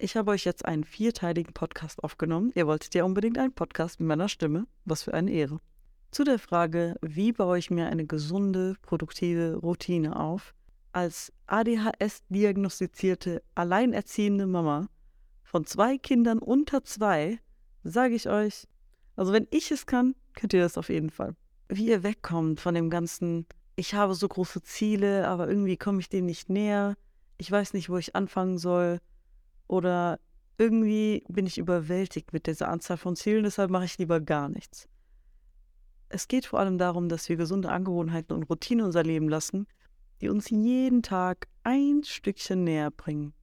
Ich habe euch jetzt einen vierteiligen Podcast aufgenommen. Ihr wolltet ja unbedingt einen Podcast mit meiner Stimme. Was für eine Ehre. Zu der Frage, wie baue ich mir eine gesunde, produktive Routine auf, als ADHS-diagnostizierte, alleinerziehende Mama von zwei Kindern unter zwei, sage ich euch, also wenn ich es kann, könnt ihr das auf jeden Fall. Wie ihr wegkommt von dem ganzen, ich habe so große Ziele, aber irgendwie komme ich denen nicht näher, ich weiß nicht, wo ich anfangen soll oder irgendwie bin ich überwältigt mit dieser Anzahl von Zielen, deshalb mache ich lieber gar nichts. Es geht vor allem darum, dass wir gesunde Angewohnheiten und Routinen unser Leben lassen, die uns jeden Tag ein Stückchen näher bringen.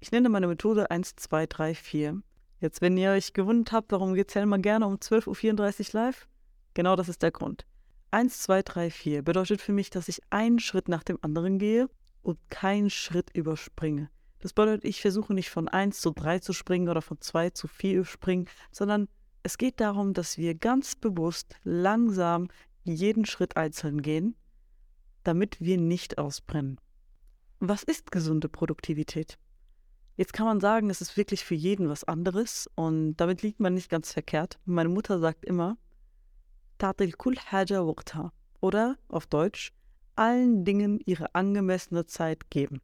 Ich nenne meine Methode 1, 2, 3, 4. Jetzt, wenn ihr euch gewundert habt, warum geht es ja immer gerne um 12.34 Uhr live? Genau das ist der Grund. 1, 2, 3, 4 bedeutet für mich, dass ich einen Schritt nach dem anderen gehe und keinen Schritt überspringe. Das bedeutet, ich versuche nicht von 1 zu 3 zu springen oder von 2 zu 4 springen, sondern es geht darum, dass wir ganz bewusst langsam jeden Schritt einzeln gehen, damit wir nicht ausbrennen. Was ist gesunde Produktivität? Jetzt kann man sagen, es ist wirklich für jeden was anderes und damit liegt man nicht ganz verkehrt. Meine Mutter sagt immer, Tatil kul haja waqta oder auf Deutsch, allen Dingen ihre angemessene Zeit geben.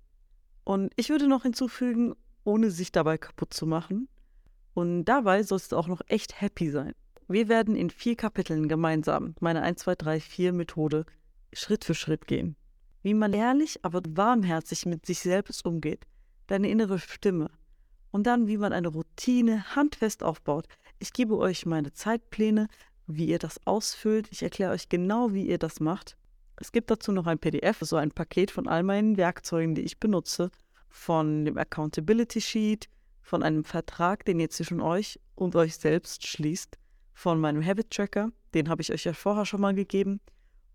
Und ich würde noch hinzufügen, ohne sich dabei kaputt zu machen. Und dabei sollst du auch noch echt happy sein. Wir werden in vier Kapiteln gemeinsam meine 1, 2, 3, 4 Methode Schritt für Schritt gehen. Wie man ehrlich, aber warmherzig mit sich selbst umgeht. Deine innere Stimme. Und dann, wie man eine Routine handfest aufbaut. Ich gebe euch meine Zeitpläne, wie ihr das ausfüllt. Ich erkläre euch genau, wie ihr das macht. Es gibt dazu noch ein PDF, so ein Paket von all meinen Werkzeugen, die ich benutze, von dem Accountability Sheet, von einem Vertrag, den ihr zwischen euch und euch selbst schließt, von meinem Habit Tracker, den habe ich euch ja vorher schon mal gegeben,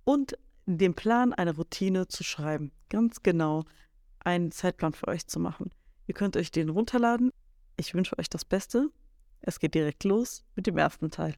und dem Plan, eine Routine zu schreiben. Ganz genau einen Zeitplan für euch zu machen. Ihr könnt euch den runterladen. Ich wünsche euch das Beste. Es geht direkt los mit dem ersten Teil.